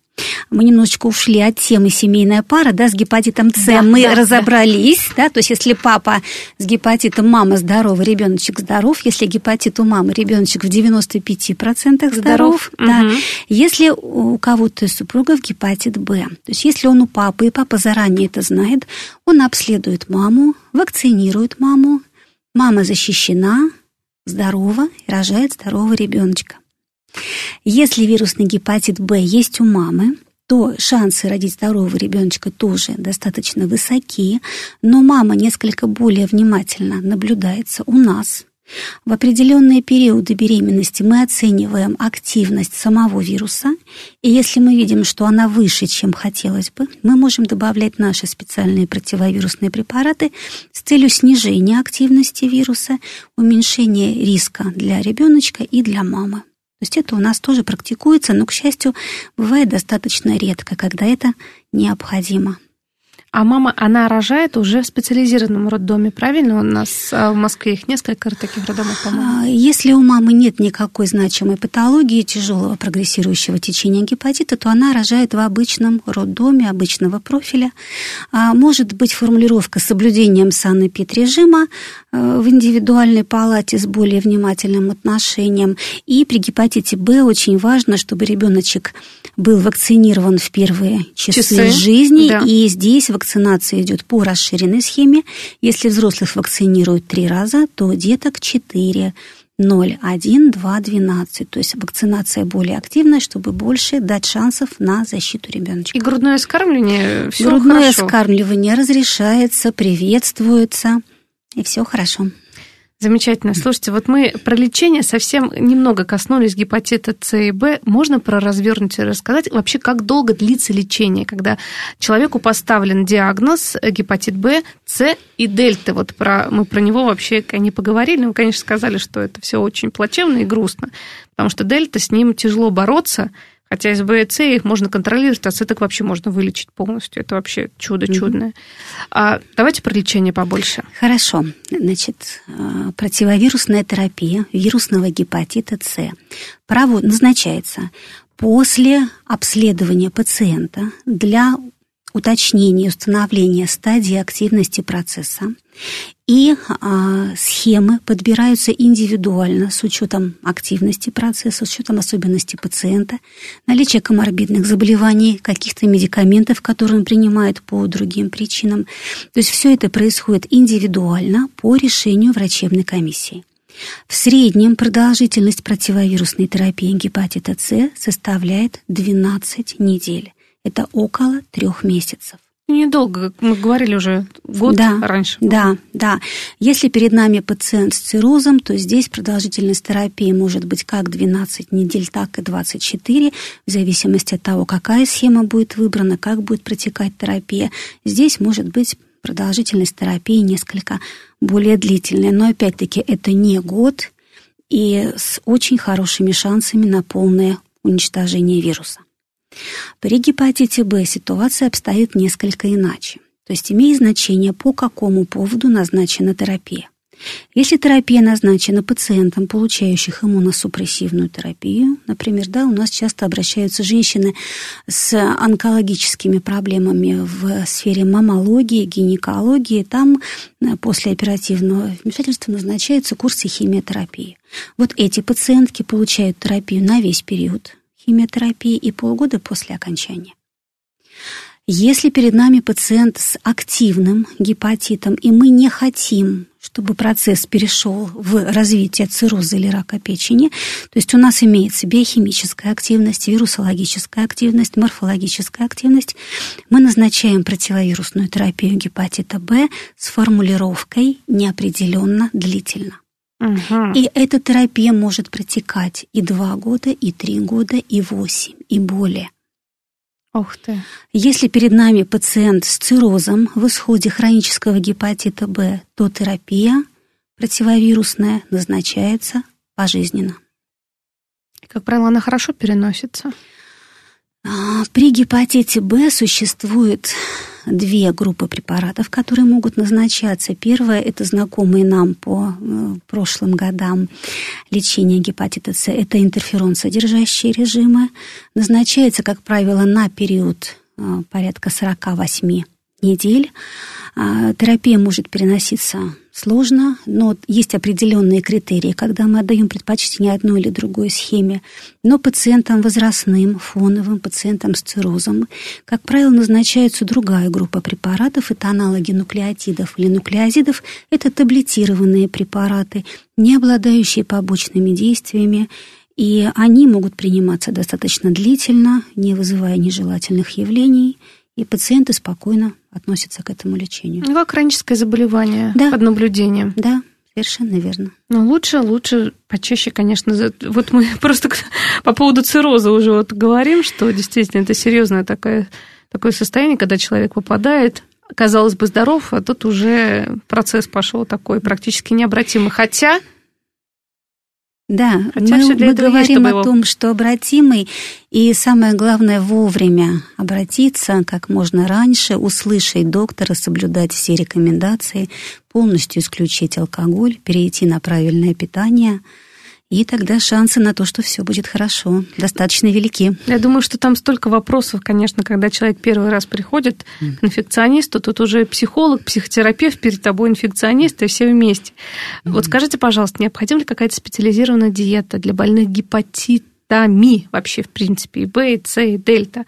Speaker 3: Мы немножечко ушли от темы семейная пара, да, с гепатитом С
Speaker 2: Да,
Speaker 3: мы
Speaker 2: да,
Speaker 3: разобрались, да. то есть если папа с гепатитом, мама здорова, ребеночек здоров, если гепатит у мамы, ребеночек в 95% здоров,
Speaker 2: Здоров,
Speaker 3: да.
Speaker 2: мгм.
Speaker 3: Если у кого-то из супругов гепатит Б, то есть если он у папы, и папа заранее это знает, он обследует маму, вакцинирует маму, мама защищена, здорова и рожает здорового ребеночка. Если вирусный гепатит Б есть у мамы, то шансы родить здорового ребеночка тоже достаточно высокие, но мама несколько более внимательно наблюдается у нас. В определенные периоды беременности мы оцениваем активность самого вируса, и если мы видим, что она выше, чем хотелось бы, мы можем добавлять наши специальные противовирусные препараты с целью снижения активности вируса, уменьшения риска для ребеночка и для мамы. То есть это у нас тоже практикуется, но, к счастью, бывает достаточно редко, когда это необходимо.
Speaker 2: А мама, она рожает уже в специализированном роддоме, правильно? У нас а, в Москве их несколько таких роддомов, по-моему.
Speaker 3: А, Если у мамы нет никакой значимой патологии тяжелого прогрессирующего течения гепатита, то она рожает в обычном роддоме, обычного профиля. А, Может быть формулировка с соблюдением санэпид-режима э, в индивидуальной палате с более внимательным отношением. И при гепатите Б очень важно, чтобы ребеночек был вакцинирован в первые часы,
Speaker 2: Часы,
Speaker 3: жизни.
Speaker 2: да.
Speaker 3: И здесь вакцинация идет по расширенной схеме. Если взрослых вакцинируют три раза, то деток 4. 0, 1, 2, 12. То есть вакцинация более активная, чтобы больше дать шансов на защиту ребеночка.
Speaker 2: И грудное скармливание все
Speaker 3: Грудное
Speaker 2: хорошо.
Speaker 3: скармливание разрешается, приветствуется, и все хорошо.
Speaker 2: Замечательно. Слушайте, вот мы про лечение совсем немного коснулись гепатита С и Б. Можно про развернутие рассказать? Вообще, как долго длится лечение, когда человеку поставлен диагноз гепатит Б, С и дельта? Вот про, мы про него вообще не поговорили. Мы, конечно, сказали, что это все очень плачевно и грустно, потому что дельта, с ним тяжело бороться, Хотя из Б и С их можно контролировать, а так вообще можно вылечить полностью. Это вообще чудо чудное. А давайте про лечение побольше.
Speaker 3: Хорошо. Значит, э, противовирусная терапия вирусного гепатита С право назначается после обследования пациента для уточнения и установления стадии активности процесса. И а, схемы подбираются индивидуально с учетом активности процесса, с учетом особенностей пациента, наличия коморбидных заболеваний, каких-то медикаментов, которые он принимает по другим причинам. То есть все это происходит индивидуально по решению врачебной комиссии. В среднем продолжительность противовирусной терапии гепатита С составляет 12 недель. Это около трех месяцев.
Speaker 2: Недолго, мы говорили уже год
Speaker 3: да,
Speaker 2: раньше.
Speaker 3: Да, да. Если перед нами пациент с циррозом, то здесь продолжительность терапии может быть как 12 недель, так и 24, в зависимости от того, какая схема будет выбрана, как будет протекать терапия. Здесь может быть продолжительность терапии несколько более длительная. Но опять-таки это не год и с очень хорошими шансами на полное уничтожение вируса. При гепатите Б ситуация обстоит несколько иначе. То есть имеет значение, по какому поводу назначена терапия. Если терапия назначена пациентам, получающих иммуносупрессивную терапию, например, да, у нас часто обращаются женщины с онкологическими проблемами в сфере мамологии, гинекологии, там э, после оперативного вмешательства назначаются курсы химиотерапии. Вот эти пациентки получают терапию на весь период химиотерапии и полгода после окончания. Если перед нами пациент с активным гепатитом, и мы не хотим, чтобы процесс перешел в развитие цирроза или рака печени, то есть у нас имеется биохимическая активность, вирусологическая активность, морфологическая активность, мы назначаем противовирусную терапию гепатита Б с формулировкой неопределенно длительно. Угу. И эта терапия может протекать и два года, и три года, и восемь, и более.
Speaker 2: Ух ты.
Speaker 3: Если перед нами пациент с циррозом в исходе хронического гепатита Б, то терапия противовирусная назначается пожизненно.
Speaker 2: Как правило, она хорошо переносится?
Speaker 3: А, при гепатите Б существует две группы препаратов, которые могут назначаться. Первое – это знакомые нам по э, прошлым годам лечения гепатита С. Это интерферон содержащие режимы. Назначается, как правило, на период э, порядка 48 недель. А, терапия может переноситься сложно, но есть определенные критерии, когда мы отдаем предпочтение одной или другой схеме. Но пациентам возрастным, фоновым, пациентам с циррозом, как правило, назначается другая группа препаратов. Это аналоги нуклеотидов или нуклеозидов. Это таблетированные препараты, не обладающие побочными действиями. И они могут приниматься достаточно длительно, не вызывая нежелательных явлений, и пациенты спокойно относятся к этому лечению.
Speaker 2: Ну, как хроническое заболевание
Speaker 3: да.
Speaker 2: под наблюдением.
Speaker 3: Да, совершенно верно.
Speaker 2: Ну, лучше, лучше, почаще, конечно. Вот мы просто по поводу цирроза уже вот говорим, что действительно это серьезное такое, такое состояние, когда человек попадает казалось бы, здоров, а тут уже процесс пошел такой практически необратимый. Хотя
Speaker 3: да, Хотя мы, мы говорим есть, о том, что обратимый, и самое главное вовремя обратиться как можно раньше, услышать доктора, соблюдать все рекомендации, полностью исключить алкоголь, перейти на правильное питание – и тогда шансы на то, что все будет хорошо, достаточно велики.
Speaker 2: Я думаю, что там столько вопросов, конечно, когда человек первый раз приходит к инфекционисту, тут уже психолог, психотерапевт, перед тобой инфекционист, и все вместе. Mm-hmm. Вот скажите, пожалуйста, необходима ли какая-то специализированная диета для больных гепатитами вообще, в принципе, и Б, и С, и Дельта?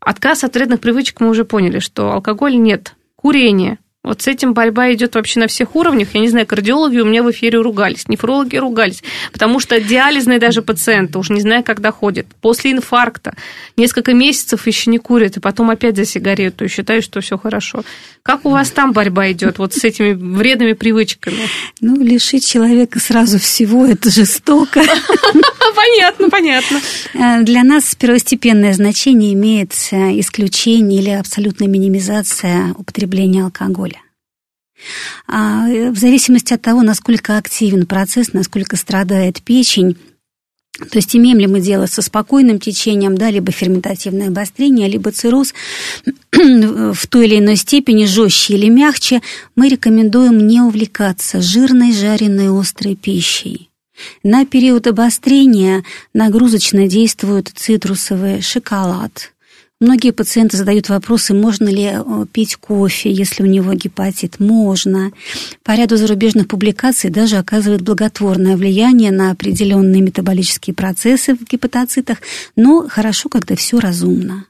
Speaker 2: Отказ от вредных привычек мы уже поняли, что алкоголь нет, курение – вот с этим борьба идет вообще на всех уровнях. Я не знаю, кардиологи у меня в эфире ругались, нефрологи ругались, потому что диализные даже пациенты, уж не знаю, когда ходят, после инфаркта, несколько месяцев еще не курят, и потом опять за сигарету, и считают, что все хорошо. Как у вас там борьба идет вот с этими вредными привычками?
Speaker 3: Ну, лишить человека сразу всего, это жестоко.
Speaker 2: Понятно, понятно.
Speaker 3: Э, для нас первостепенное значение имеет э, исключение или абсолютная минимизация употребления алкоголя. А, э, в зависимости от того, насколько активен процесс, насколько страдает печень, то есть имеем ли мы дело со спокойным течением, да, либо ферментативное обострение, либо цирроз в той или иной степени жестче или мягче, мы рекомендуем не увлекаться жирной, жареной, острой пищей. На период обострения нагрузочно действует цитрусовый шоколад – Многие пациенты задают вопросы, можно ли э, пить кофе, если у него гепатит. Можно. По ряду зарубежных публикаций даже оказывает благотворное влияние на определенные метаболические процессы в гепатоцитах, но хорошо, когда все разумно.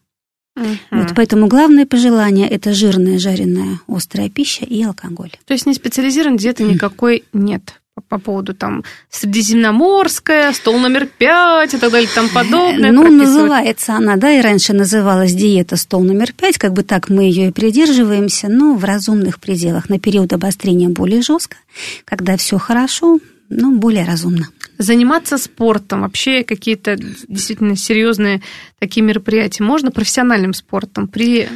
Speaker 3: Угу. Вот поэтому главное пожелание – это жирная, жареная, острая пища и алкоголь.
Speaker 2: То есть не специализированной диеты никакой нет? По поводу там Средиземноморская, стол номер пять и так далее тому подобное.
Speaker 3: Ну, называется она, да, и раньше называлась диета стол номер пять, как бы так мы ее и придерживаемся, но в разумных пределах. На период обострения более жестко, когда все хорошо, но более разумно.
Speaker 2: Заниматься спортом, вообще какие-то действительно серьезные такие мероприятия можно профессиональным спортом при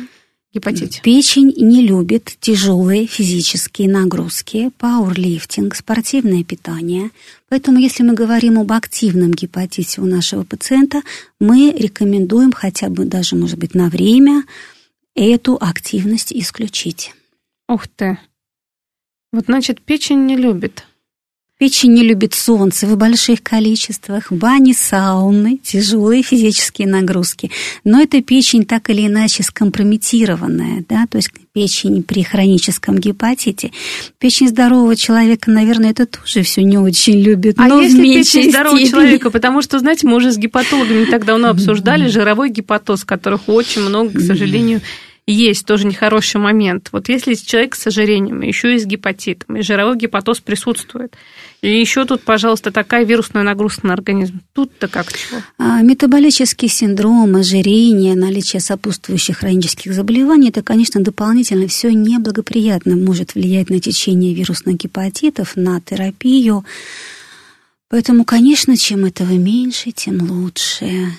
Speaker 2: гепатите?
Speaker 3: Печень не любит тяжелые физические нагрузки, пауэрлифтинг, спортивное питание. Поэтому, если мы говорим об активном гепатите у нашего пациента, мы рекомендуем хотя бы даже, может быть, на время эту активность исключить.
Speaker 2: Ух ты! Вот значит, печень не любит.
Speaker 3: Печень не любит солнце в больших количествах, бани, сауны, тяжелые физические нагрузки. Но эта печень так или иначе скомпрометированная, да, то есть печень при хроническом гепатите. Печень здорового человека, наверное, это тоже все не очень любит.
Speaker 2: А
Speaker 3: но
Speaker 2: если печень здорового
Speaker 3: степени.
Speaker 2: человека? Потому что, знаете, мы уже с гепатологами так давно обсуждали жировой гепатоз, которых очень много, к сожалению, есть тоже нехороший момент. Вот если человек с ожирением, еще и с гепатитом, и жировой гепатоз присутствует, и еще тут, пожалуйста, такая вирусная нагрузка на организм, тут-то как чего?
Speaker 3: А, Метаболический синдром, ожирение, наличие сопутствующих хронических заболеваний, это, конечно, дополнительно все неблагоприятно может влиять на течение вирусных гепатитов, на терапию. Поэтому, конечно, чем этого меньше, тем лучше.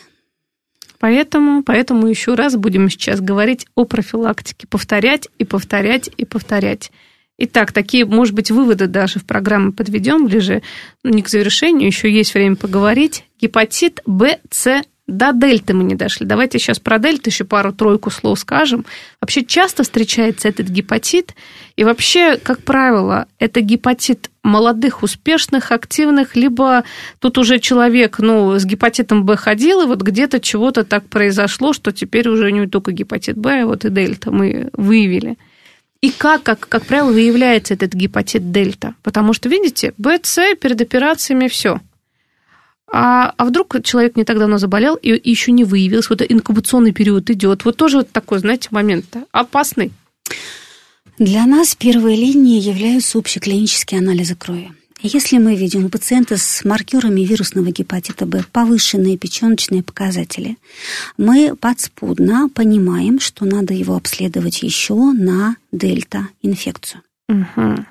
Speaker 2: Поэтому, поэтому еще раз будем сейчас говорить о профилактике, повторять и повторять и повторять. Итак, такие, может быть, выводы даже в программе подведем ближе, ну, не к завершению, еще есть время поговорить. Гепатит Б, С, до дельты мы не дошли. Давайте сейчас про дельту еще пару-тройку слов скажем. Вообще часто встречается этот гепатит, и вообще, как правило, это гепатит молодых, успешных, активных, либо тут уже человек, ну, с гепатитом Б ходил, и вот где-то чего-то так произошло, что теперь уже не только гепатит Б, а вот и дельта мы выявили. И как, как, как правило, выявляется этот гепатит дельта? Потому что, видите, Б, С перед операциями все. А, а вдруг человек не так давно заболел и еще не выявился, вот инкубационный период идет. Вот тоже вот такой, знаете, момент опасный.
Speaker 3: Для нас первой линией являются общеклинические анализы крови. Если мы видим у пациента с маркерами вирусного гепатита Б повышенные печеночные показатели, мы подспудно понимаем, что надо его обследовать еще на дельта-инфекцию.
Speaker 2: Угу.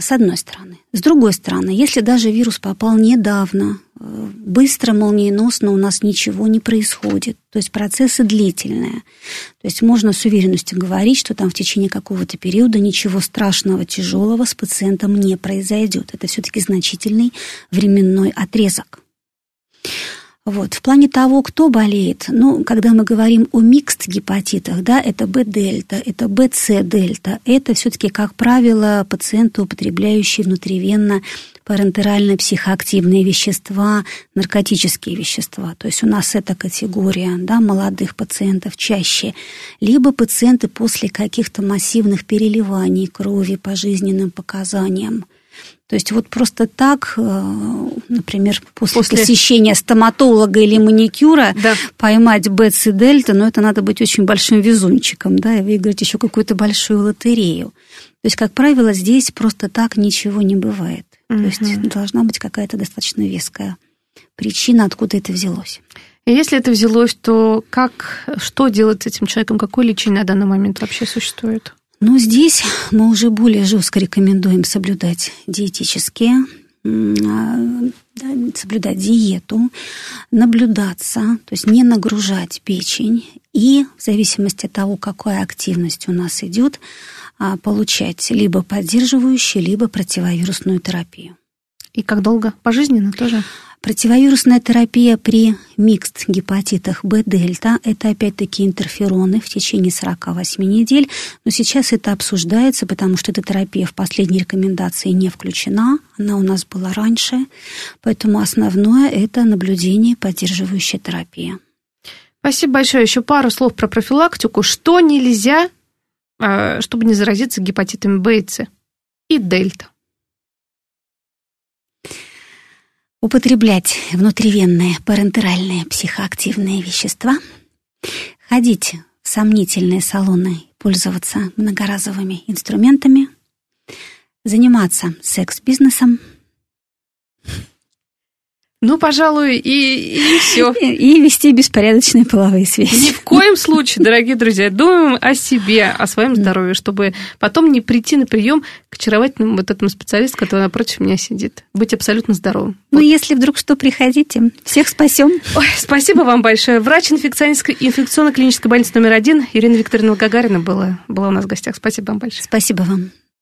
Speaker 3: С одной стороны. С другой стороны, если даже вирус попал недавно, быстро, молниеносно у нас ничего не происходит. То есть процессы длительные. То есть можно с уверенностью говорить, что там в течение какого-то периода ничего страшного, тяжелого с пациентом не произойдет. Это все-таки значительный временной отрезок. Вот. В плане того, кто болеет, ну, когда мы говорим о микст гепатитах, да, это Б-дельта, это БЦ-дельта, это все-таки, как правило, пациенты, употребляющие внутривенно парентерально психоактивные вещества, наркотические вещества. То есть у нас эта категория да, молодых пациентов чаще. Либо пациенты после каких-то массивных переливаний крови по жизненным показаниям. То есть вот просто так, например, после, после... посещения стоматолога или маникюра да. поймать БЦ дельта, но это надо быть очень большим везунчиком, да, и выиграть еще какую-то большую лотерею. То есть, как правило, здесь просто так ничего не бывает. Угу. То есть должна быть какая-то достаточно веская причина, откуда это взялось.
Speaker 2: И если это взялось, то как, что делать с этим человеком? Какое лечение на данный момент вообще существует?
Speaker 3: Ну, здесь мы уже более жестко рекомендуем соблюдать диетические, соблюдать диету, наблюдаться, то есть не нагружать печень и в зависимости от того, какая активность у нас идет, а, получать либо поддерживающую, либо противовирусную терапию.
Speaker 2: И как долго? Пожизненно тоже?
Speaker 3: Противовирусная терапия при микст гепатитах Б-дельта – это опять-таки интерфероны в течение 48 недель, но сейчас это обсуждается, потому что эта терапия в последней рекомендации не включена, она у нас была раньше, поэтому основное – это наблюдение, поддерживающая терапия.
Speaker 2: Спасибо большое. Еще пару слов про профилактику. Что нельзя, а, чтобы не заразиться гепатитами Б и С и дельта?
Speaker 3: Употреблять внутривенные парентеральные психоактивные вещества, ходить в сомнительные салоны, пользоваться многоразовыми инструментами, заниматься секс-бизнесом –
Speaker 2: ну, пожалуй, и, и все.
Speaker 3: И вести беспорядочные половые связи.
Speaker 2: Ни в коем случае, дорогие друзья, думаем о себе, о своем здоровье, чтобы потом не прийти на прием к очаровательному вот этому специалисту, который напротив меня сидит. Быть абсолютно здоровым.
Speaker 3: Ну, вот. если вдруг что, приходите. Всех спасем.
Speaker 2: Ой, спасибо вам большое. Врач инфекционно-клинической больницы номер один Ирина Викторовна Гагарина была, была у нас в гостях. Спасибо вам большое.
Speaker 3: Спасибо вам.